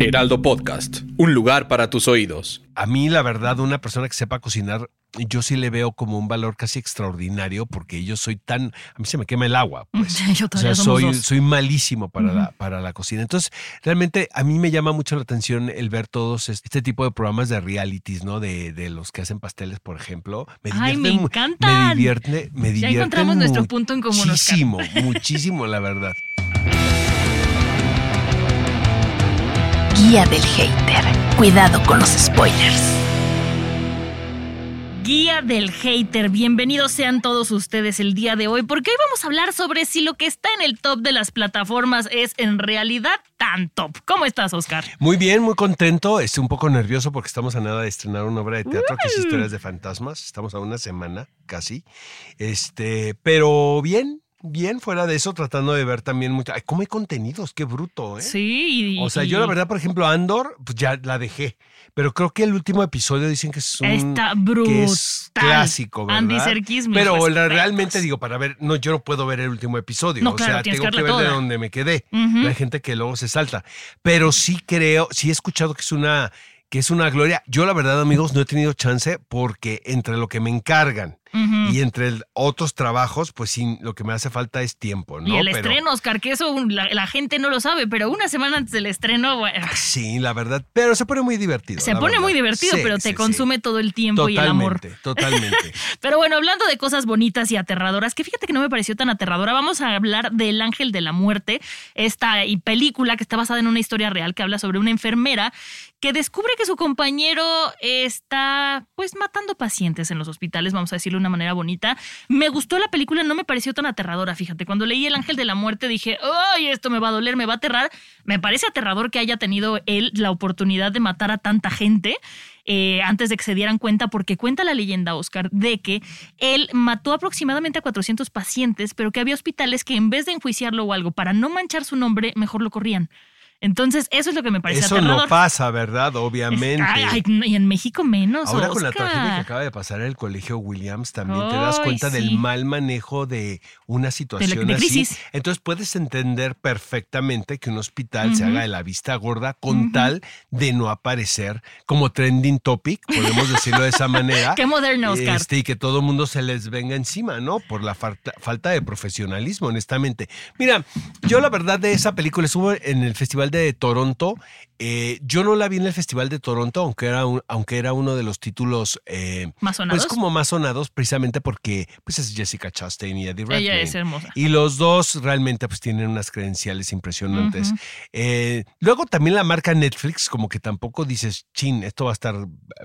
Heraldo Podcast, un lugar para tus oídos. A mí, la verdad, una persona que sepa cocinar, yo sí le veo como un valor casi extraordinario porque yo soy tan. A mí se me quema el agua. Pues. Yo O todavía sea, soy, dos. soy malísimo para, la, Ujú. para la cocina. Entonces, realmente a mí me llama mucho la atención el ver todos es- este tipo de programas de realities, ¿no? De, de los que hacen pasteles, por ejemplo. Me Ay, me encantan. Me divierte, me Ya encontramos nuestro punto en común. Muchísimo, muchísimo, la verdad. Guía del hater. Cuidado con los spoilers. Guía del hater, bienvenidos sean todos ustedes el día de hoy, porque hoy vamos a hablar sobre si lo que está en el top de las plataformas es en realidad tan top. ¿Cómo estás, Oscar? Muy bien, muy contento. Estoy un poco nervioso porque estamos a nada de estrenar una obra de teatro que es Historias de Fantasmas. Estamos a una semana casi. Este, pero bien, bien fuera de eso, tratando de ver también mucho. Ay, cómo hay contenidos, qué bruto, ¿eh? Sí. y- O sea, yo la verdad, por ejemplo, Andor, pues ya la dejé. Pero creo que el último episodio dicen que es un Está que brutal. es clásico, ¿verdad? Andy Serkis, Pero la- respetos. realmente digo, para ver, no, yo no puedo ver el último episodio. No, o claro, sea, tengo que que ver de donde me quedé. Hay gente que luego se salta. Pero sí creo, sí he escuchado que es una, que es una gloria. Yo, la verdad, amigos, no he tenido chance porque entre lo que me encargan Y entre el- otros trabajos, pues sí, lo que me hace falta es tiempo, ¿no? Y el Pero- estreno, Oscar, que eso la, la gente no lo sabe, pero una semana antes del estreno, bueno, Sí, la verdad. Pero se pone muy divertido. se pone verdad. muy divertido, Sí, pero sí, te sí. consume todo el tiempo y el amor. Totalmente, totalmente. Pero bueno, hablando de cosas bonitas y aterradoras, que fíjate que no me pareció tan aterradora, vamos a hablar del Ángel de la Muerte, esta película que está basada en una historia real que habla sobre una enfermera que descubre que su compañero está pues matando pacientes en los hospitales, vamos a decirlo de una manera bonita. Me gustó la película, no me pareció tan aterradora, fíjate, cuando leí El Ángel de la Muerte dije, ay, esto me va a doler, me va a aterrar. Me parece aterrador que haya tenido él la oportunidad de matar a tanta gente eh, antes de que se dieran cuenta, porque cuenta la leyenda, Oscar, de que él mató aproximadamente a 400 pacientes, pero que había hospitales que en vez de enjuiciarlo o algo, para no manchar su nombre, mejor lo corrían. Entonces, eso es lo que me parece Eso aterrador. no pasa, ¿verdad? Es- Obviamente. ay, ay, y en México menos. Ahora con la tragedia que acaba de pasar en el colegio Williams, también te das cuenta sí. del mal manejo de una situación de así. crisis. Entonces puedes entender perfectamente que un hospital se haga de la vista gorda con tal de no aparecer como trending topic, podemos decirlo de esa manera. Qué moderno, Oscar. Este, y que todo el mundo se les venga encima, ¿no? Por la falta, falta de profesionalismo, honestamente. Mira, yo la verdad de esa película estuvo en el Festival de Toronto. Eh, yo no la vi en el Festival de Toronto, aunque era, un- aunque era uno de los títulos eh, Más sonados. pues como más sonados, precisamente porque pues es Jessica Chastain y Eddie Redmayne. Ella es hermosa. Y los dos realmente pues tienen unas credenciales impresionantes. Eh, luego también la marca Netflix, como que tampoco dices, chin, esto va a estar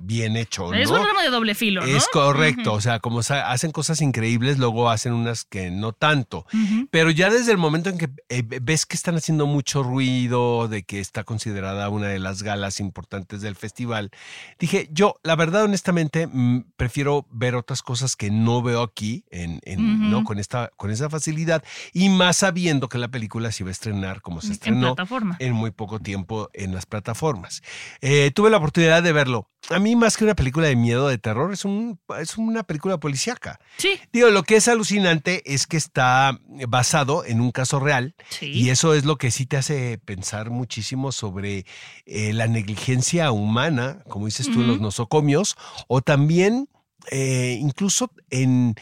bien hecho, ¿no? Es un arma de doble filo, ¿no? Es correcto, o sea, como hacen cosas increíbles, luego hacen unas que no tanto. Pero ya desde el momento en que eh, ves que están haciendo mucho ruido, de que está considerada una de las galas importantes del festival, dije, yo, la verdad, honestamente, mm, prefiero ver otras cosas que no veo aquí, en, en- Ujú. ¿no? con, esta, con esa facilidad, y más sabiendo que la película se iba a estrenar como se En estrenó plataforma. en muy poco tiempo en las plataformas. Eh, tuve la oportunidad de verlo. A mí, más que una película de miedo, de terror, es, un, es una película policíaca. Sí, Digo, lo que es alucinante es que está basado en un caso real sí. y eso es lo que sí te hace pensar muchísimo sobre eh, la negligencia humana, como dices tú, en los nosocomios, o también eh, incluso en,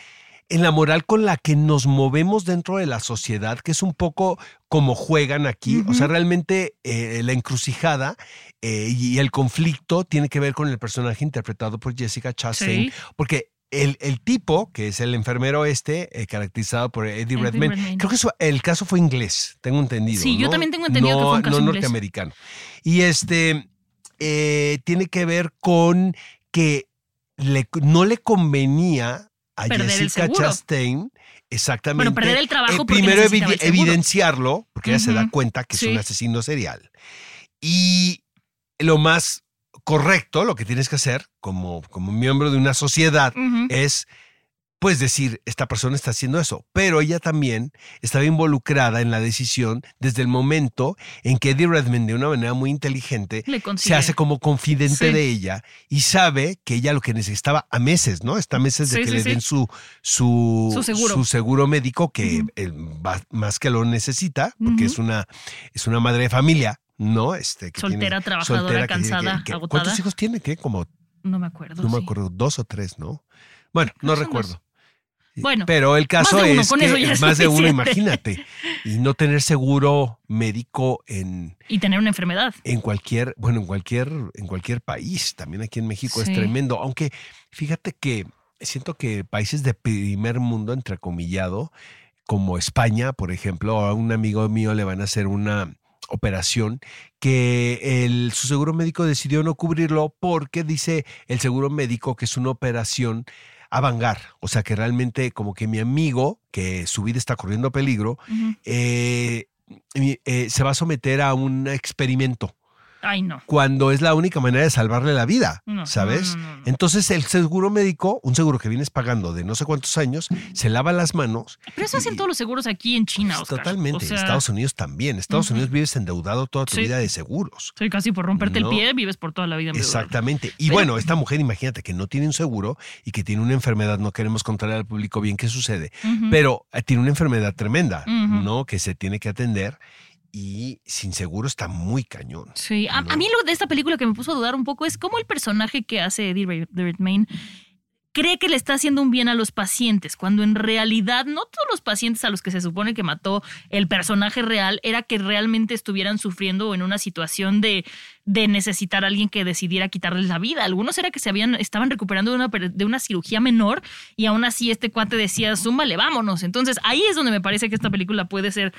en la moral con la que nos movemos dentro de la sociedad, que es un poco como juegan aquí. O sea, realmente eh, la encrucijada eh, y el conflicto tiene que ver con el personaje interpretado por Jessica Chastain, Sí. porque el, el tipo, que es el enfermero este, eh, caracterizado por Eddie Eddie Redmayne, Redmayne. creo que su- el caso fue inglés, tengo entendido. Sí, yo también tengo entendido que No- fue un caso no inglés. norteamericano. Y este eh, tiene que ver con que le- no le convenía a Perder Jessica. Chastain exactamente. Bueno, perder el trabajo eh, primero evi- el evidenciarlo, porque ella se da cuenta que es un asesino serial. Y lo más correcto, lo que tienes que hacer como, como miembro de una sociedad, es pues decir, esta persona está haciendo eso, pero ella también estaba involucrada en la decisión desde el momento en que Eddie Redmayne de una manera muy inteligente se hace como confidente Sí. de ella y sabe que ella lo que necesitaba a meses, ¿no? Está a meses de Sí, que sí, le den su, su, Su seguro. su seguro médico que Ujú. él va- más que lo necesita, porque es, una, es una madre de familia. ¿No? Este, que Soltera, tiene- trabajadora, tiene cansada, que- agotada. ¿Cuántos hijos tiene? ¿Qué? Como, No me acuerdo. no me acuerdo, dos o tres, ¿no? Bueno, no recuerdo. Bueno, Pero el caso más de uno, es que más de uno, imagínate. Y no tener seguro médico en, y tener una enfermedad. en cualquier, bueno, en cualquier, en cualquier país, también aquí en México Sí. es tremendo. Aunque fíjate que siento que países de primer mundo, entrecomillado, como España, por ejemplo, a un amigo mío le van a hacer una operación que el, su seguro médico decidió no cubrirlo porque dice el seguro médico que es una operación a vangar, o sea que realmente como que mi amigo, que su vida está corriendo peligro, eh, eh, se va a someter a un experimento Ay, no. cuando es la única manera de salvarle la vida, No, ¿sabes? no. Entonces el seguro médico, un seguro que vienes pagando de no sé cuántos años, se lava las manos. Pero eso hacen y- todos los seguros aquí en China, Oscar. Totalmente. O sea, Estados Unidos también. Estados. Unidos vives endeudado toda tu Sí. vida de seguros. Sí, casi por romperte el pie, vives por toda la vida. en. Exactamente. Y Pero- bueno, esta mujer, imagínate que no tiene un seguro y que tiene una enfermedad, no queremos contarle al público bien qué sucede, pero eh, tiene una enfermedad tremenda. ¿no? Que se tiene que atender y sin seguro está muy cañón. Sí, a, ¿no? a mí lo de esta película que me puso a dudar un poco es cómo el personaje que hace Eddie Red- Redmayne cree que le está haciendo un bien a los pacientes, cuando en realidad no todos los pacientes a los que se supone que mató el personaje real era que realmente estuvieran sufriendo o en una situación de, de necesitar a alguien que decidiera quitarles la vida. Algunos era que se habían, estaban recuperando de una, de una cirugía menor y aún así este cuate decía, zúmbale, vámonos. Entonces ahí es donde me parece que esta película puede ser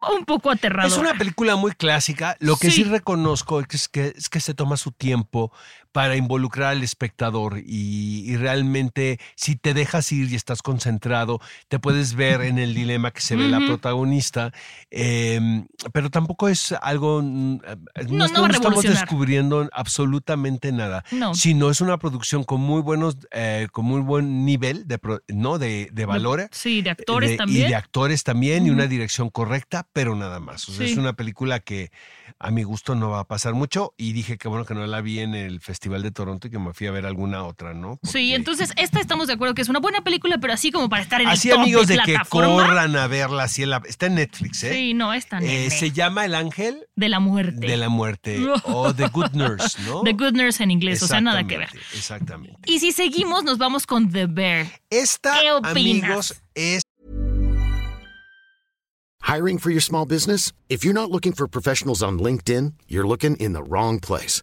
un poco aterradora. Es una película muy clásica. Lo que sí, Sí. reconozco es que, es que se toma su tiempo para involucrar al espectador y, y realmente si te dejas ir y estás concentrado, te puedes ver en el dilema que se ve la protagonista, eh, pero tampoco es algo, mm, eh, No, estamos descubriendo absolutamente nada. No. Sino es una producción con muy buenos, eh, con muy buen nivel de, ¿no? de, de valor Sí, de actores de- también. Y de actores también, y una dirección correcta, pero nada más. O sea, Sí. es una película que a mi gusto no va a pasar mucho. Y dije que bueno que no la vi en el Festival de Toronto y que me fui a ver alguna otra, ¿no? Sí, entonces esta estamos de acuerdo que es una buena película, pero así como para estar en Así el top amigos de, de que corran a verla, así en la- está en Netflix, ¿eh? Sí, no, esta Eh, se llama El Ángel de la muerte. de la Muerte o The Good Nurse, ¿no? The Good Nurse en inglés, o sea, nada que ver. Exactamente, Exactamente. Y si seguimos, nos vamos con The Bear. Esta, ¿Qué opinas? amigos, es Hiring for your small business? If you're not looking for professionals on LinkedIn, you're looking in the wrong place.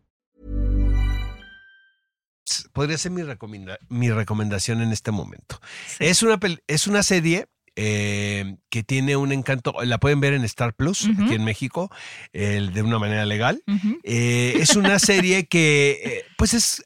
Podría ser mi, recomenda- mi recomendación en este momento. Es, una, es una serie eh, que tiene un encanto, la pueden ver en Star Plus, aquí en México, de una manera legal. Eh, es una serie que, eh, pues es,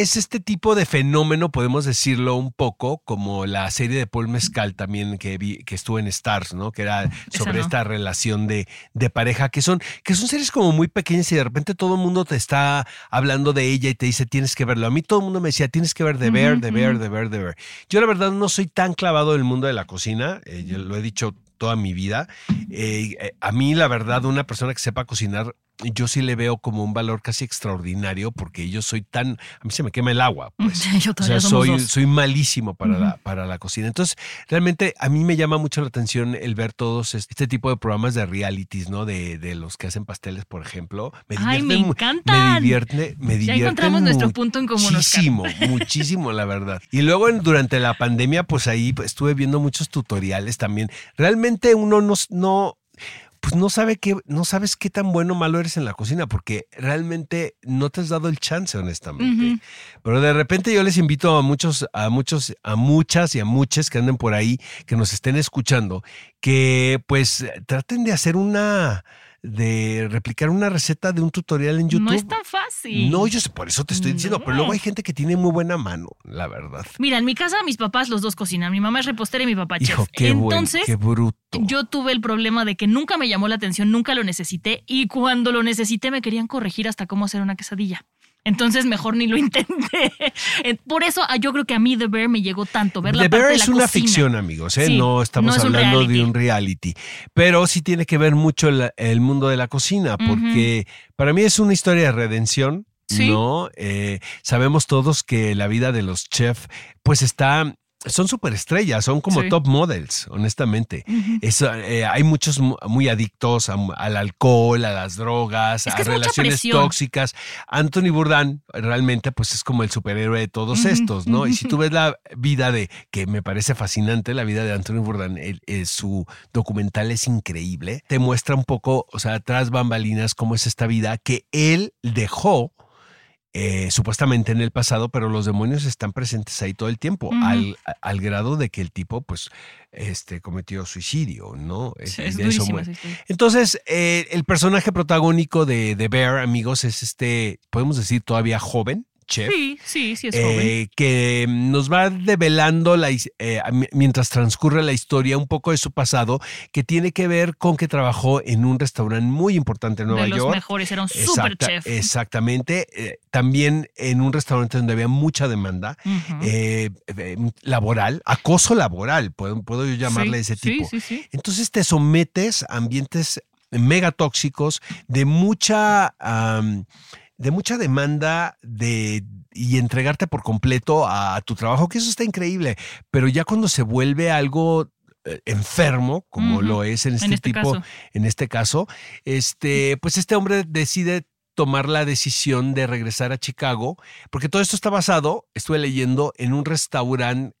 es este tipo de fenómeno, podemos decirlo un poco, como la serie de Paul Mescal también que, vi, que estuvo en Stars, ¿no? Que era sobre no. esta relación de, de pareja, que son, que son series como muy pequeñas y de repente todo el mundo te está hablando de ella y te dice tienes que verlo. A mí todo el mundo me decía tienes que ver de ver, de ver, de ver, de ver. Yo la verdad no soy tan clavado del mundo de la cocina, eh, yo lo he dicho toda mi vida. Eh, eh, a mí, la verdad, una persona que sepa cocinar, yo sí le veo como un valor casi extraordinario porque yo soy tan, a mí se me quema el agua, pues. Yo O todavía sea, soy, soy malísimo para, la, para la cocina. Entonces, realmente a mí me llama mucho la atención el ver todos es- este tipo de programas de realities, ¿no? De, de los que hacen pasteles, por ejemplo. Me Ay, me encantan. Me divierte, me Ya divierten encontramos nuestro punto en común. Muchísimo, muchísimo, la verdad. Y luego durante la pandemia, pues ahí estuve viendo muchos tutoriales también. Realmente uno no, no pues no sabe qué, no sabes qué tan bueno o malo eres en la cocina, porque realmente no te has dado el chance, honestamente. Pero de repente yo les invito a muchos, a muchos, a muchas y a muchas que anden por ahí, que nos estén escuchando, que pues traten de hacer una, de replicar una receta de un tutorial en YouTube. No es tan fácil. No, yo sé, por eso te estoy diciendo, pero luego hay gente que tiene muy buena mano, la verdad. Mira, en mi casa mis papás los dos cocinan. Mi mamá es repostera y mi papá Hijo, chef. qué Entonces, qué bruto. yo tuve el problema de que nunca me llamó la atención, nunca lo necesité y cuando lo necesité me querían corregir hasta cómo hacer una quesadilla. Entonces mejor ni lo intenté. Eh, Por eso ah, yo creo que a mí The Bear me llegó tanto. Ver la The parte Bear de es la una cocina. ficción, amigos, ¿eh? Sí, no estamos no es un hablando de un reality. Pero sí tiene que ver mucho el, el mundo de la cocina, porque para mí es una historia de redención. Sí. ¿No? Eh, sabemos todos que la vida de los chefs, pues está. Son superestrellas, son como Sí. top models, honestamente. Es, eh, hay muchos mu- muy adictos a- al alcohol, a las drogas, Es a que relaciones tóxicas. Anthony Bourdain realmente pues es como el superhéroe de todos estos, ¿no? Y si tú ves la vida de, que me parece fascinante, la vida de Anthony Bourdain, el- el- su documental es increíble, te muestra un poco, o sea, tras bambalinas, cómo es esta vida que él dejó. Eh, supuestamente en el pasado, pero los demonios están presentes ahí todo el tiempo, al, al grado de que el tipo, pues, este, cometió suicidio, ¿no? Sí, es eso historia. Entonces, eh, el personaje protagónico de, de Bear, amigos, es este, podemos decir, todavía joven, chef. Sí, sí, sí es joven. eh, que nos va develando la eh, mientras transcurre la historia un poco de su pasado que tiene que ver con que trabajó en un restaurante muy importante en Nueva de los York. mejores, era un super Exacta- chef. Exactamente. eh, también en un restaurante donde había mucha demanda eh, laboral, acoso laboral, puedo, puedo yo llamarle Sí, ese tipo. Sí, sí, sí. Entonces te sometes a ambientes mega tóxicos de mucha, de mucha demanda de, y entregarte por completo a, tu trabajo, que eso está increíble. Pero ya cuando se vuelve algo eh, enfermo, como lo es en este, en este tipo, caso. en este caso, este, pues este hombre decide tomar la decisión de regresar a Chicago, porque todo esto está basado, estuve leyendo, en un restaurante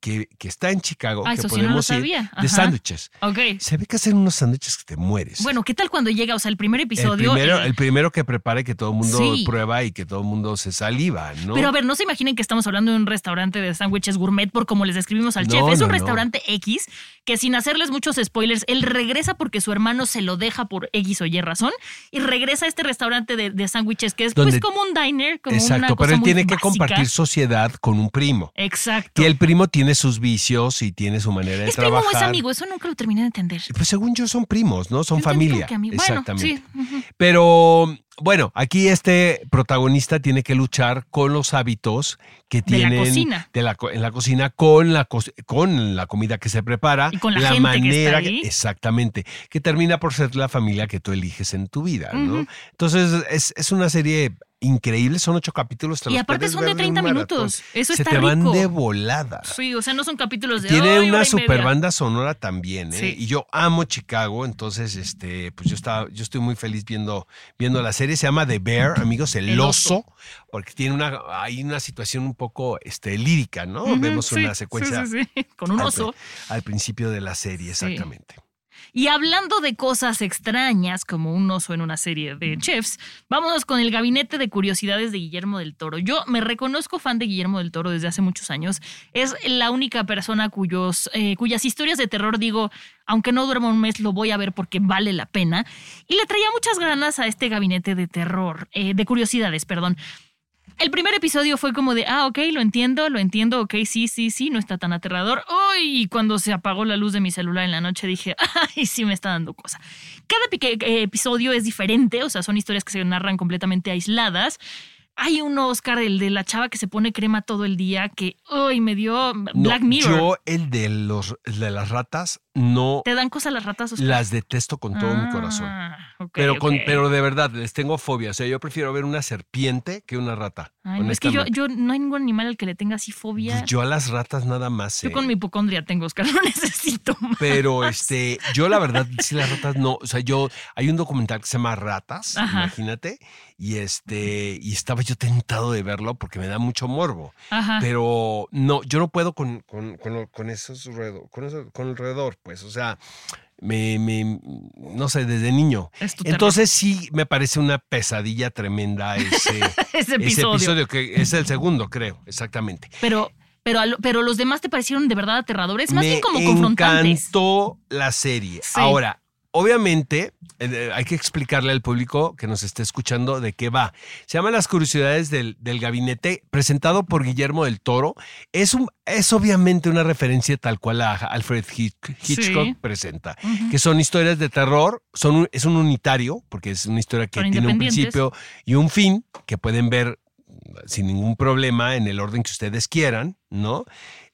que, que está en Chicago, Ah, que eso sí no lo podemos ir, sabía. de sándwiches. Ok. Se ve que hacen unos sándwiches que te mueres. Bueno, ¿qué tal cuando llega? O sea, el primer el episodio. primero, eh, el primero que prepare que todo el mundo Sí. prueba y que todo el mundo se saliva, ¿no? Pero a ver, no se imaginen que estamos hablando de un restaurante de sándwiches gourmet por como les describimos al No, chef. Es no, un restaurante X que sin hacerles muchos spoilers, él regresa porque su hermano se lo deja por X o Y razón y regresa a este restaurante de, de sándwiches que es Donde- pues como un diner, como una Exacto, cosa pero él muy tiene que compartir sociedad con un primo. Exacto. Y el primo tiene sus vicios y tiene su manera de ¿Es primo trabajar. o es amigo? Eso nunca lo terminé de entender. Pues según yo son primos, ¿no? Son Yo familia. que. Bueno, Exactamente. sí. Pero bueno, aquí este protagonista tiene que luchar con los hábitos que De la cocina. de la en la cocina con la con la comida que se prepara Y con la gente que está ahí. exactamente que termina por ser la familia que tú eliges en tu vida, ¿no? Entonces es, es una serie increíble, son ocho capítulos. te Y los aparte son de ver 30 un maratón. minutos. Eso se está te van de volada. Sí, o sea, no son capítulos de Tiene "Ay, hora una y media". super banda sonora también, ¿eh? Sí. Y yo amo Chicago, entonces, este, pues yo estaba, yo estoy muy feliz viendo, viendo la serie. Se llama The Bear, amigos, el, El oso, oso. porque tiene una, hay una situación un poco, este, lírica, ¿no? Vemos sí, una secuencia sí, Con un oso. al principio de la serie, exactamente. Y hablando de cosas extrañas, como un oso en una serie de chefs, vámonos con el gabinete de curiosidades de Guillermo del Toro. Yo me reconozco fan de Guillermo del Toro desde hace muchos años. Es la única persona cuyos, eh, cuyas historias de terror digo, aunque no duerma un mes, lo voy a ver porque vale la pena. Y le traía muchas ganas a este gabinete de terror, eh, de curiosidades, perdón. El primer episodio fue como de, ah, ok, lo entiendo, lo entiendo, ok, sí, sí, sí, no está tan aterrador. Uy, y cuando se apagó la luz de mi celular en la noche dije, ay, sí me está dando cosa. Cada pique- eh, episodio es diferente, o sea, son historias que se narran completamente aisladas. Hay un Oscar, el de la chava que se pone crema todo el día, que, uy, me dio No, Black Mirror. Yo, el de los, el de las ratas, no ¿Te dan cosa las ratas, Oscar? las detesto con todo mi corazón. Ah, Pero, con, pero de verdad, les tengo fobia. O sea, yo prefiero ver una serpiente que una rata. Ay, no, es que yo, yo no hay ningún animal al que le tenga así fobia. Yo a las ratas nada más. Yo eh. con mi hipocondria tengo, Oscar, no necesito más. Pero este, yo la verdad, sí las ratas no, o sea, yo, hay un documental que se llama Ratas, Ajá. imagínate, y este, y estaba yo tentado de verlo porque me da mucho morbo, Ajá. pero no, yo no puedo con, con, con, esos roedor, con, eso- con el roedor, pues, o sea, me, me, no sé, desde niño. Entonces sí me parece una pesadilla tremenda ese, ese ese episodio. episodio, que es el segundo, creo, exactamente. Pero, pero, pero los demás te parecieron de verdad aterradores, más me bien como confrontantes. encantó la serie. Sí. Ahora, obviamente, eh, hay que explicarle al público que nos esté escuchando de qué va. Se llama Las Curiosidades del, del Gabinete, presentado por Guillermo del Toro. Es, un, es obviamente una referencia tal cual a Alfred Hitch- Hitchcock Sí. presenta, que son historias de terror, son un- es un unitario, porque es una historia que tiene un principio y un fin, que pueden ver sin ningún problema en el orden que ustedes quieran, ¿no?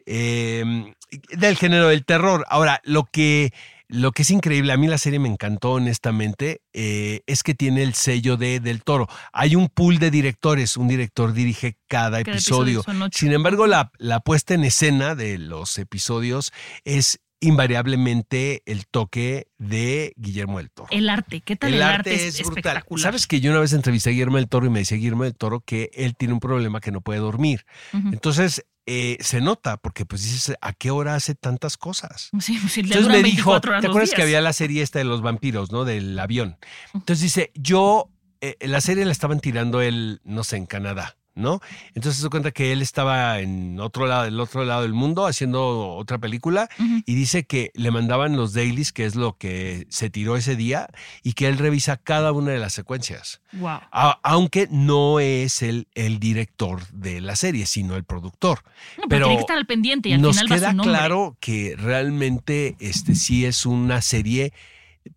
Eh, del género del terror. Ahora, lo que, lo que es increíble, a mí la serie me encantó honestamente, eh, es que tiene el sello de Del Toro. Hay un pool de directores, un director dirige cada Cada episodio. episodio. Sin embargo, la, la puesta en escena de los episodios es invariablemente el toque de Guillermo del Toro. El arte, ¿qué tal el, arte, es, brutal. espectacular? Sabes que yo una vez entrevisté a Guillermo del Toro y me decía Guillermo del Toro que él tiene un problema que no puede dormir. Entonces eh, se nota porque pues dices, ¿a qué hora hace tantas cosas? Sí, le Entonces me dijo, 24 horas ¿te acuerdas que había la serie esta de los vampiros, ¿no? Del avión. Entonces dice, yo, eh, la serie la estaban tirando él, no sé, en Canadá, ¿no? Entonces se cuenta que él estaba en otro lado, del otro lado del mundo haciendo otra película y dice que le mandaban los dailies, que es lo que se tiró ese día, y que él revisa cada una de las secuencias. Wow. A- aunque no es el, el director de la serie, sino el productor. No, pero, Pero tiene que estar al pendiente y al Nos final va queda su nombre. claro que realmente este sí es una serie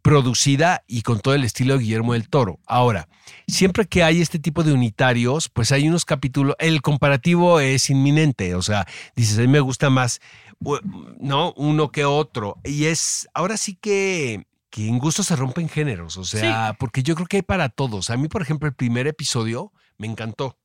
producida y con todo el estilo de Guillermo del Toro. Ahora, siempre que hay este tipo de unitarios, pues hay unos capítulos, el comparativo es inminente, o sea, dices, a mí me gusta más, ¿no? Uno que otro. Y es, ahora sí que que en gusto se rompen géneros, o sea, porque yo creo que hay para todos. A mí, por ejemplo, el primer episodio me encantó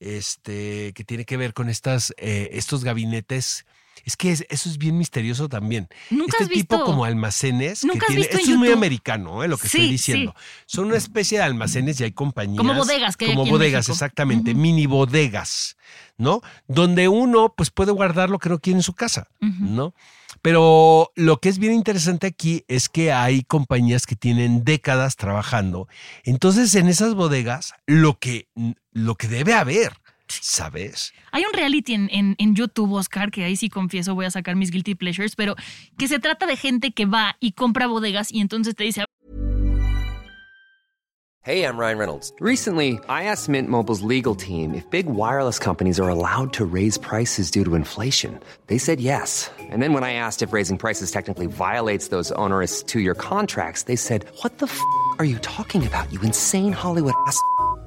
este, que tiene que ver con estas, eh, estos gabinetes. Es que es- eso es bien misterioso también. Nunca este has visto. tipo como almacenes ¿Nunca que tiene, esto es muy americano, eh, lo que Sí, estoy diciendo. Son una especie de almacenes y hay compañías. Como bodegas que hay Como aquí bodegas, exactamente, mini bodegas, ¿no? Donde uno pues puede guardar lo que no quiere en su casa. ¿no? Pero lo que es bien interesante aquí es que hay compañías que tienen décadas trabajando. Entonces, en esas bodegas, lo que, lo que debe haber, ¿sabes? Hay un reality en, en, en YouTube, Oscar, que ahí sí confieso, voy a sacar mis guilty pleasures, pero que se trata de gente que va y compra bodegas y entonces te dice, Hey, I'm Ryan Reynolds. Recently, I asked Mint Mobile's legal team if big wireless companies are allowed to raise prices due to inflation. They said yes. And then when I asked if raising prices technically violates those onerous two year contracts, they said, What the f are you talking about, you insane Hollywood ass?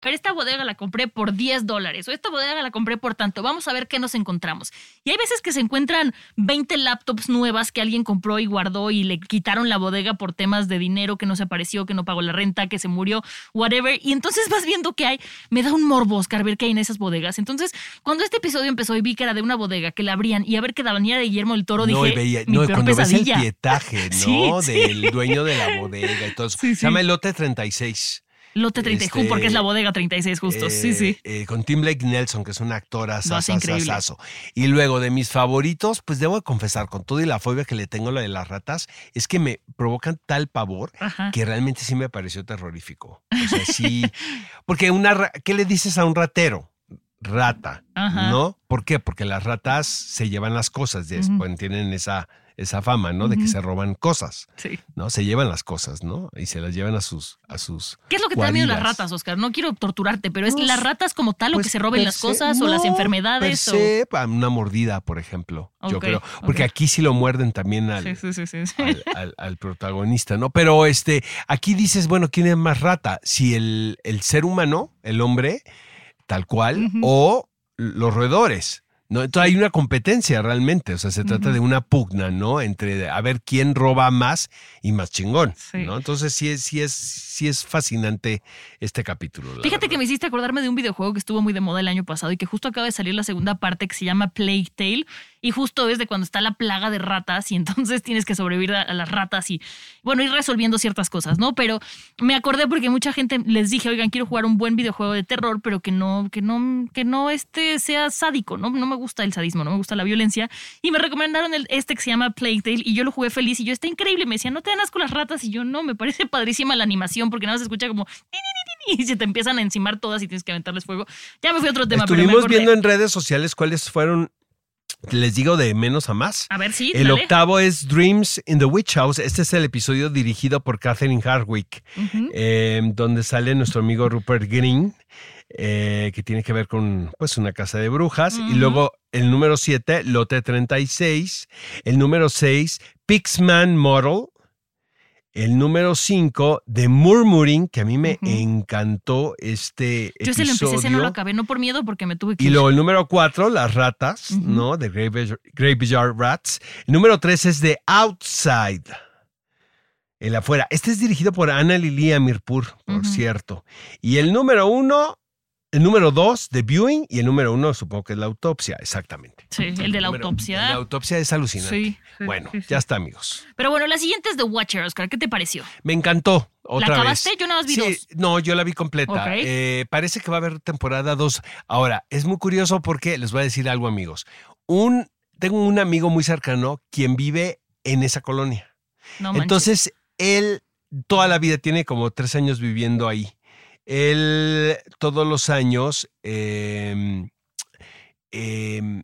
Pero esta bodega la compré por 10 dólares o esta bodega la compré por tanto, vamos a ver qué nos encontramos. Y hay veces que se encuentran 20 laptops nuevas que alguien compró y guardó y le quitaron la bodega por temas de dinero que no se apareció, que no pagó la renta, que se murió, whatever. Y entonces vas viendo que hay, me da un morbo, Oscar, ver qué hay en esas bodegas. Entonces, cuando este episodio empezó y vi que era de una bodega, que la abrían y a ver que daban y era de Guillermo del Toro, no, dije, y veía- mi no, peor cuando pesadilla. ves el pietaje, ¿no? sí. Del dueño de la bodega y todo eso. Sí, Se llama el lote 36. Lote 30, Este, porque es la bodega 36 justo, sí, Eh, sí. eh, con Tim Blake Nelson, que es un actor Lo hace asazo, increíble. asazo. Y luego de mis favoritos, pues debo de confesar, con todo y la fobia que le tengo a lo de las ratas, es que me provocan tal pavor Ajá. que realmente sí me pareció terrorífico. O sea, sí. Porque una ¿qué le dices a un ratero? Rata, Ajá. ¿no? ¿Por qué? Porque las ratas se llevan las cosas, después tienen esa, esa fama, ¿no? De que se roban cosas, Sí. ¿no? Se llevan las cosas, ¿no? Y se las llevan a sus, a sus ¿Qué es lo que te da miedo las ratas, Oscar? No quiero torturarte, pero es No, las ratas como tal o Pues, que se roben las cosas o las enfermedades o... se, una mordida, por ejemplo. Yo creo. Porque aquí sí lo muerden también al, Sí, sí, al, al- al protagonista, ¿no? Pero este, aquí dices, bueno, ¿quién es más rata? Si el, el ser humano, el hombre, tal cual, o los roedores. ¿No? Entonces hay una competencia realmente, o sea, se trata de una pugna, ¿no? Entre a ver quién roba más y más chingón, Sí. ¿no? Entonces sí es, sí es, sí es fascinante este capítulo. Fíjate que me hiciste acordarme de un videojuego que estuvo muy de moda el año pasado y que justo acaba de salir la segunda parte que se llama Plague Tale y justo es de cuando está la plaga de ratas y entonces tienes que sobrevivir a, a las ratas y bueno, ir resolviendo ciertas cosas, ¿no? Pero me acordé porque mucha gente les dije, oigan, quiero jugar un buen videojuego de terror, pero que no, que no, que no este sea sádico, ¿no? No me gusta el sadismo, no me gusta la violencia y me recomendaron el, este que se llama Plague Tale y yo lo jugué feliz y yo está increíble, me decían, no te dan asco las ratas y yo no, me parece padrísima la animación porque nada más se escucha como y se te empiezan a encimar todas y tienes que aventarles fuego. Ya me fui a otro tema, Estuvimos viendo en redes sociales cuáles fueron, les digo, de menos a más. A ver, sí, El dale. octavo es Dreams in the Witch House. Este es el episodio dirigido por Catherine Hardwick, eh, donde sale nuestro amigo Rupert Green, eh, que tiene que ver con pues, una casa de brujas. Y luego el número 7, Lote 36. El número 6, Pixman Model. El número 5, The Murmuring, que a mí me encantó este Yo se lo empecé, ese no lo acabé, no por miedo, porque me tuve que Y ir. luego el número cuatro, las ratas. ¿no? De Graveyard, Rats. El número tres es de Outside. El afuera. Este es dirigido por Ana Lilia Mirpur, por cierto. Y el número uno, el número dos, The Viewing. Y el número uno, supongo que es la autopsia, exactamente. Sí, el de la Número- autopsia. La autopsia es alucinante. Sí, sí, bueno, sí, sí. ya está, amigos. Pero bueno, la siguiente es The Watcher, Oscar. ¿Qué te pareció? Me encantó. Otra ¿La acabaste? vez. Yo nada más vi Sí, dos. No, yo la vi completa. Eh, parece que va a haber temporada 2. Ahora, es muy curioso porque les voy a decir algo, amigos. Un, tengo un amigo muy cercano quien vive en esa colonia. No manches. Entonces, él toda la vida tiene como tres años viviendo ahí. Él todos los años em, em,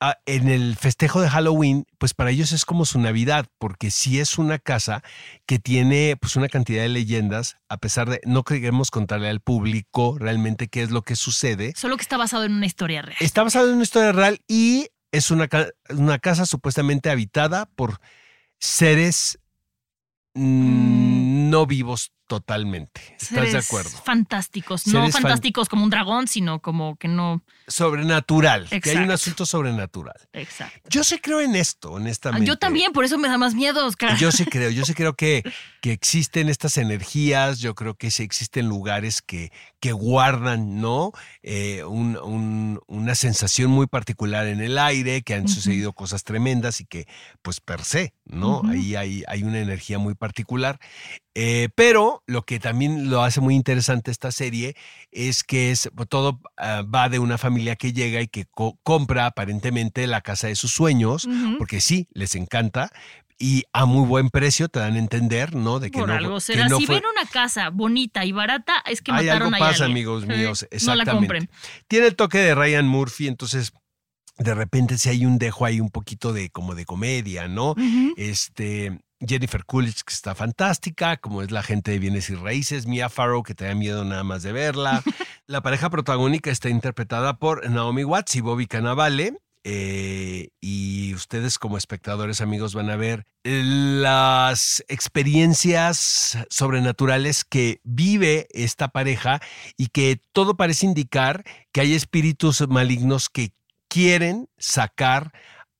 ah, en el festejo de Halloween, pues para ellos es como su Navidad, porque sí es una casa que tiene pues una cantidad de leyendas, a pesar de no queremos contarle al público realmente qué es lo que sucede. Solo que está basado en una historia real. Está basado en una historia real y es una, una casa supuestamente habitada por seres mm, no vivos totalmente. ¿Estás de acuerdo? Fantásticos. no fan- fantásticos como un dragón, sino como que no. Sobrenatural. Que hay un asunto sobrenatural. Exacto. Yo sí creo en esto, honestamente. Yo también, por eso me da más miedo, Oscar. Yo sí creo, yo sí creo que, que existen estas energías, yo creo que sí existen lugares que, que guardan, ¿no? Eh, un- un- una sensación muy particular en el aire, que han sucedido cosas tremendas y que, pues, per se, ¿no? Ahí hay, hay una energía muy particular. Eh, pero lo que también lo hace muy interesante esta serie es que es todo ah, va de una familia que llega y que co- compra aparentemente la casa de sus sueños, porque sí, les encanta y a muy buen precio te dan a entender, ¿no? De que Por no, algo que será. no si fue- ven una casa bonita y barata, es que Hay mataron algo a pasa, alguien. amigos Sí, míos, No la exactamente. compren. Tiene el toque de Ryan Murphy, entonces de repente si hay un dejo ahí un poquito de como de comedia, ¿no? Este Jennifer Coolidge que está fantástica, como es la gente de bienes y raíces, Mia Farrow que te da miedo nada más de verla. la pareja protagónica está interpretada por Naomi Watts y Bobby Cannavale. eh, y ustedes como espectadores amigos van a ver las experiencias sobrenaturales que vive esta pareja y que todo parece indicar que hay espíritus malignos que quieren sacar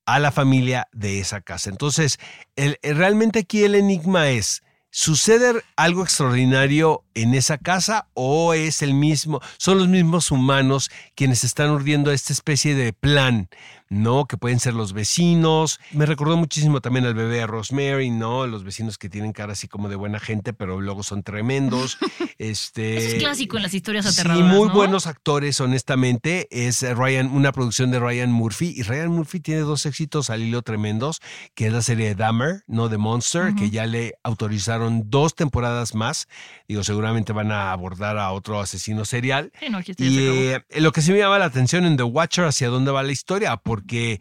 a la familia de esa casa. Entonces, el- realmente aquí el enigma es, ¿sucede algo extraordinario en esa casa o es el mismo, son los mismos humanos quienes están urdiendo esta especie de plan, ¿no? Que pueden ser los vecinos. Me recordó muchísimo también al bebé Rosemary, ¿no? Los vecinos que tienen cara así como de buena gente, pero luego son tremendos. este, Eso es clásico en las historias Sí, aterradoras. muy ¿no? buenos actores, honestamente. Es Ryan, una producción de Ryan Murphy. Y Ryan Murphy tiene dos éxitos al hilo tremendos, que es la serie de Dahmer, ¿no? De Monster, que ya le autorizaron dos temporadas más. Digo, seguramente van a abordar a otro asesino serial. Sí, no, aquí Y eh, lo que sí me llama la atención en The Watcher, hacia dónde va la historia, porque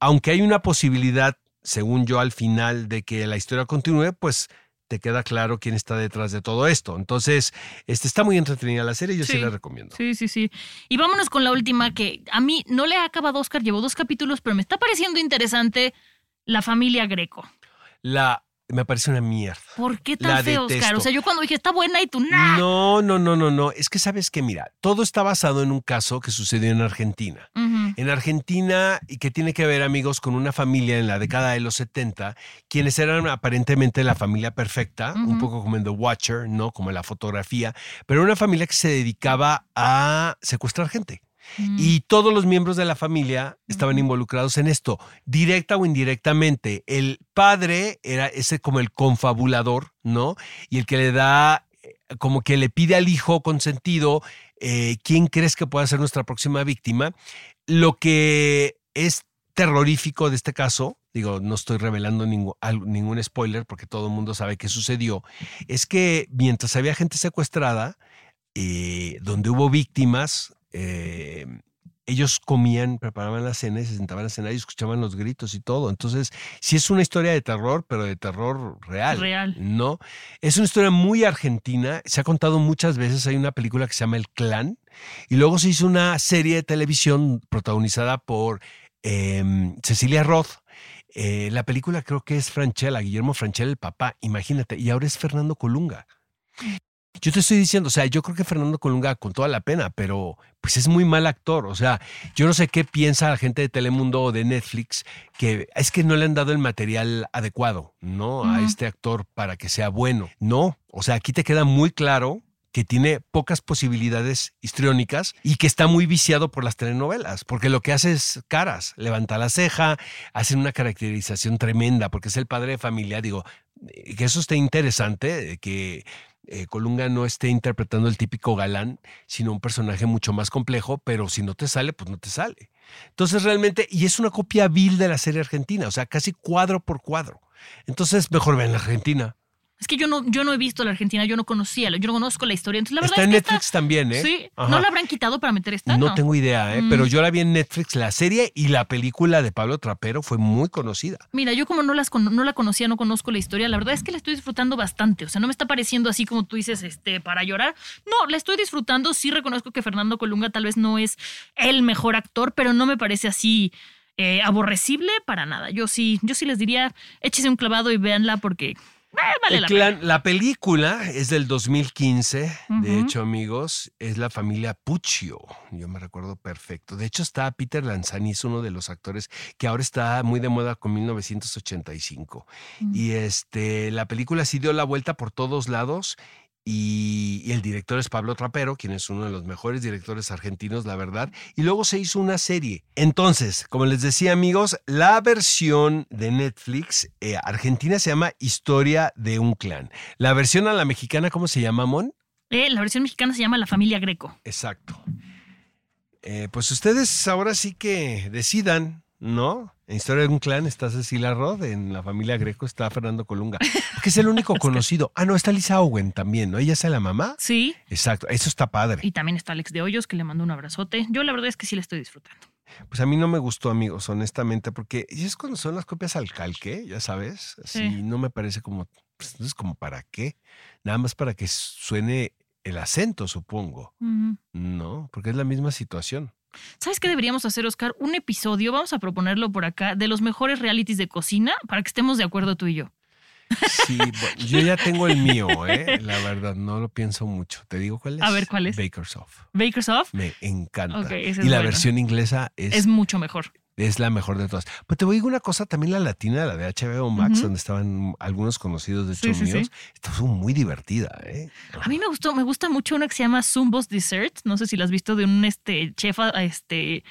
aunque hay una posibilidad, según yo, al final de que la historia continúe, pues te queda claro quién está detrás de todo esto. Entonces, este, está muy entretenida la serie, yo sí, Sí. la recomiendo. Sí, sí, sí. Y vámonos con la última que a mí no le ha acabado Oscar, llevo dos capítulos, pero me está pareciendo interesante la familia Greco. La, me parece una mierda. ¿Por qué tan La feo, Oscar? detesto. O sea, yo cuando dije está buena y tú nah. No, no, no, no, no. Es que sabes que, mira, todo está basado en un caso que sucedió en Argentina. En Argentina, y que tiene que ver, amigos, con una familia en la década de los 70, quienes eran aparentemente la familia perfecta, un poco como en The Watcher, ¿no? Como en la fotografía, pero una familia que se dedicaba a secuestrar gente. Mm. Y todos los miembros de la familia estaban involucrados en esto, directa o indirectamente. El padre era ese como el confabulador, ¿no? Y el que le da, eh, como que le pide al hijo consentido, eh, ¿quién crees que pueda ser nuestra próxima víctima? Lo que es terrorífico de este caso, digo, no estoy revelando ningún, spoiler porque todo el mundo sabe qué sucedió, es que mientras había gente secuestrada, eh, donde hubo víctimas, eh, ellos comían, preparaban la cena y se sentaban a cenar y escuchaban los gritos y todo. Entonces, sí es una historia de terror, pero de terror real. Real. ¿No? Es una historia muy argentina. Se ha contado muchas veces. Hay una película que se llama El Clan. Y luego se hizo una serie de televisión protagonizada por em, Cecilia Roth. Eh, la película creo que es Franchella, Guillermo Franchella, el papá. Imagínate. Y ahora es Fernando Colunga. Yo te estoy diciendo, o sea, yo creo que Fernando Colunga con toda la pena, pero pues es muy mal actor. O sea, yo no sé qué piensa la gente de Telemundo o de Netflix, que es que no le han dado el material adecuado, ¿no? A este actor para que sea bueno. No, o sea, aquí te queda muy claro que tiene pocas posibilidades histriónicas y que está muy viciado por las telenovelas, porque lo que hace es caras, levanta la ceja, hace una caracterización tremenda, porque es el padre de familia, digo, eh, que eso esté interesante, que eh, Colunga no esté interpretando el típico galán, sino un personaje mucho más complejo, pero si no te sale, pues no te sale. Entonces realmente, y es una copia vil de la serie argentina, o sea, casi cuadro por cuadro. Entonces, mejor vean la Argentina. Es que yo no, yo no he visto la Argentina, yo no conocía, yo no conozco la historia. Entonces, la verdad Está en es que Netflix también, ¿eh? Sí, Ajá. ¿no la habrán quitado para meter esta? No, tengo idea, ¿eh? Mm. pero yo la vi en Netflix, la serie y la película de Pablo Trapero fue muy conocida. Mira, yo como no, las no la conocía, no conozco la historia, la verdad es que la estoy disfrutando bastante. O sea, no me está pareciendo así como tú dices, este, para llorar. No, la estoy disfrutando. Sí reconozco que Fernando Colunga tal vez no es el mejor actor, pero no me parece así eh, aborrecible para nada. Yo sí, yo sí les diría, échese un clavado y véanla porque vale El la clan- la película es del 2015, de hecho, amigos, es la familia Puccio. Yo me recuerdo perfecto. De hecho, está Peter Lanzani, es uno de los actores que ahora está muy de moda con 1985. Mm. Y este, la película sí dio la vuelta por todos lados. Y, y el director es Pablo Trapero, quien es uno de los mejores directores argentinos, la verdad. Y luego se hizo una serie. Entonces, como les decía, amigos, la versión de Netflix eh, argentina se llama Historia de un clan. La versión a la mexicana, ¿cómo se llama, Mon? Eh, la versión mexicana se llama La Familia Greco. Exacto. Eh, pues ustedes ahora sí que decidan, ¿no? En Historia de un clan está Cecilia Roth, en la familia Greco está Fernando Colunga, que es el único conocido. Ah, no, está Lisa Owen también, ¿no? Ella es la mamá. Sí, Exacto, eso está padre. y también está Alex de Hoyos, que le mando un abrazote. Yo la verdad es que sí la estoy disfrutando. Pues a mí no me gustó, amigos, honestamente, porque es cuando son las copias al calque, ya sabes, así Sí. no me parece como, pues, entonces como para qué, nada más para que suene el acento, supongo. ¿no? Porque es la misma situación. ¿Sabes qué deberíamos hacer, Oscar? Un episodio, vamos a proponerlo por acá, de los mejores realities de cocina para que estemos de acuerdo tú y yo. Sí, bueno, yo ya tengo el mío, ¿eh? La verdad, no lo pienso mucho. ¿Te digo cuál es? A ver, ¿cuál es? Baker's Off. Baker's Off Me encanta. Y la versión inglesa es, es mucho mejor. Es la mejor de todas. Pues te voy a decir una cosa, también la latina, la de HBO Max, donde estaban algunos conocidos de Sí, hecho sí, sí. míos, estuvo muy divertida, ¿eh? A mí me gustó, me gusta mucho una que se llama Zumbo's Dessert. No sé si la has visto de un este chef, a- este.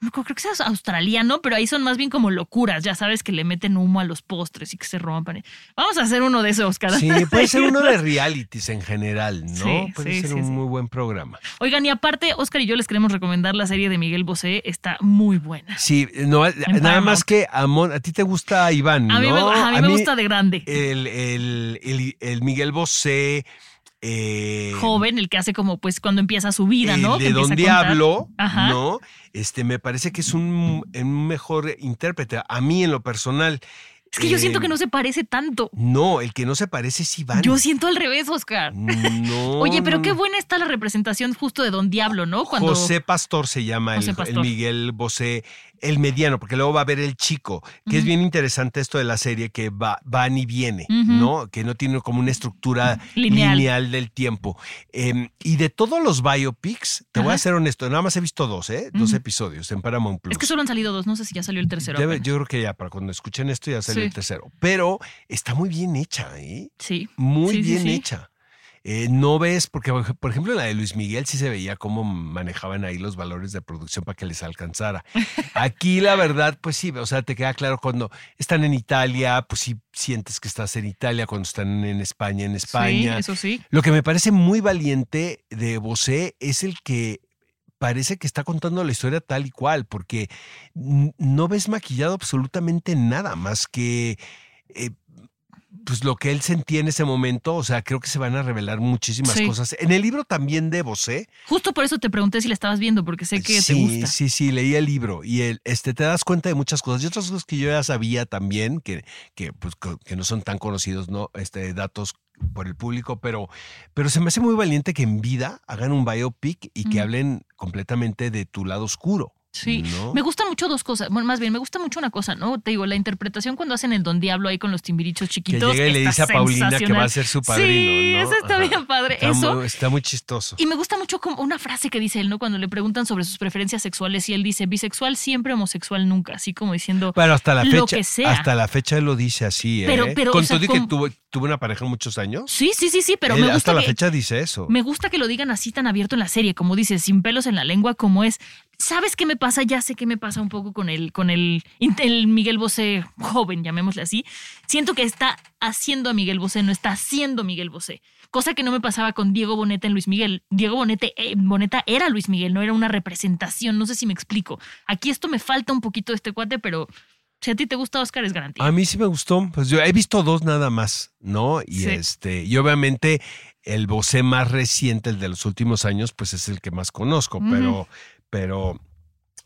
No Creo que es australiano, pero ahí son más bien como locuras, ya sabes que le meten humo a los postres y que se rompan. Vamos a hacer uno de esos, Oscar. Sí, puede ser uno de realities en general, ¿no? Sí, puede sí, ser sí, un muy buen programa. Oigan, y aparte, Oscar y yo les queremos recomendar la serie de Miguel Bosé. Está muy buena. Sí, no, nada Paramount. más que Amon, a ti te gusta Iván, A mí, me, ¿no? a mí me gusta de grande. el, el, el- el Miguel Bosé. Eh, Joven, el que hace como pues cuando empieza su vida, ¿no? De Don. Diablo, Ajá. ¿no? Este, me parece que es un, un mejor intérprete. A mí, en lo personal. Es que yo siento eh, que no se parece tanto. No, el que no se parece es Iván. Yo siento al revés, Oscar. No. Oye, pero qué buena está la representación justo de Don Diablo, ¿no? Cuando José Pastor se llama, el, José el Pastor. Miguel Bosé. El mediano, porque luego va a haber el chico, que es bien interesante esto de la serie, que va, van y viene, ¿no? Que no tiene como una estructura Lineal. lineal, del tiempo. Eh, y de todos los biopics, te voy a ser honesto, nada más he visto dos, ¿eh? Dos episodios en Paramount Plus. Es que solo han salido dos, no sé si ya salió el tercero. Debe- yo creo que ya para cuando escuchen esto ya salió Sí. el tercero. Pero está muy bien hecha, ¿eh? Sí. Muy sí, bien sí. hecha. Eh, no ves, porque por ejemplo en la de Luis Miguel sí se veía cómo manejaban ahí los valores de producción para que les alcanzara. Aquí la verdad, pues sí, o sea, te queda claro cuando están en Italia, pues sí sientes que estás en Italia, cuando están en España, en España. Sí, eso sí. Lo que me parece muy valiente de Bosé es el que parece que está contando la historia tal y cual, porque no ves maquillado absolutamente nada más que eh, pues lo que él sentía en ese momento. O sea, creo que se van a revelar muchísimas Sí. cosas. En el libro también de Bosé. Justo por eso te pregunté si la estabas viendo, porque sé que sí, te gusta. Sí, sí, leí el libro y el, este, te das cuenta de muchas cosas y otras cosas que yo ya sabía también, que, que, pues, que no son tan conocidos, ¿no? Este, datos por el público, pero, pero se me hace muy valiente que en vida hagan un biopic y que hablen completamente de tu lado oscuro. Sí, ¿no? me gusta mucho dos cosas. Bueno, más bien, me gusta mucho una cosa, ¿no? Te digo, la interpretación cuando hacen el Don Diablo ahí con los timbirichos Que chiquitos. llega y le dice a Paulina que va a ser su padrino, Sí, ¿no? eso está Ajá. bien padre. Está eso. muy- está muy chistoso. Y me gusta mucho como una frase que dice él, ¿no? Cuando le preguntan sobre sus preferencias sexuales y él dice bisexual siempre, homosexual nunca, así como diciendo Bueno, hasta la lo fecha, que sea. hasta la fecha él lo dice así, ¿eh? Pero- pero, Con o sea, todo que tuvo, tuvo una pareja muchos años. Sí, sí, sí, sí, pero él me gusta hasta la que, fecha dice eso. Me gusta que lo digan así tan abierto en la serie, como dices, sin pelos en la lengua, como es. ¿Sabes qué me pasa? Ya sé qué me pasa un poco con el, con el, el Miguel Bosé joven, llamémosle así. Siento que está haciendo a Miguel Bosé, no está haciendo Miguel Bosé. Cosa que no me pasaba con Diego Boneta en Luis Miguel. Diego Bonete, eh, Boneta era Luis Miguel, no era una representación. No sé si me explico. Aquí esto me falta un poquito de este cuate, pero si a ti te gusta Oscar, es garantía. A mí sí me gustó. Pues yo he visto dos nada más, ¿no? Y Sí. este, y obviamente el Bosé más reciente, el de los últimos años, pues es el que más conozco, pero, pero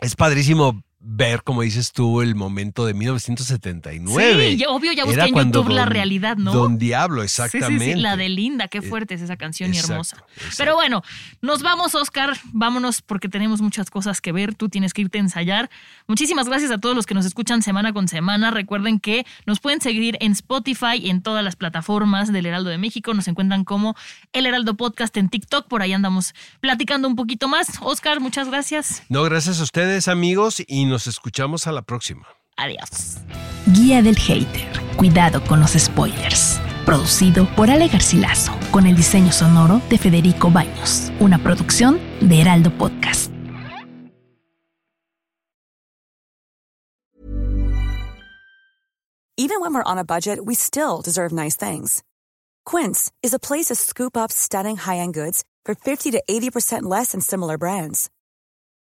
es padrísimo ver, como dices tú, el momento de 1979. Sí, obvio, ya busqué Era en YouTube la realidad, ¿no? Don Diablo, Sí, sí, exactamente. Sí, la de Linda, qué Eh, fuerte es esa canción y hermosa. exacto. Pero bueno, nos vamos, Oscar. Vámonos porque tenemos muchas cosas que ver. Tú tienes que irte a ensayar. Muchísimas gracias a todos los que nos escuchan semana con semana. Recuerden que nos pueden seguir en Spotify y en todas las plataformas del Heraldo de México. Nos encuentran como El Heraldo Podcast en TikTok. Por ahí andamos platicando un poquito más. Oscar, muchas gracias. No, gracias a ustedes, amigos, y nos escuchamos a la próxima. Adiós. Guía del Hater. Cuidado con los spoilers. Producido por Ale Garcilaso, con el diseño sonoro de Federico Baños. Una producción de Heraldo Podcast. Even when we're on a budget, we still deserve nice things. Quince is a place to scoop up stunning high-end goods for 50 to 80% less than similar brands.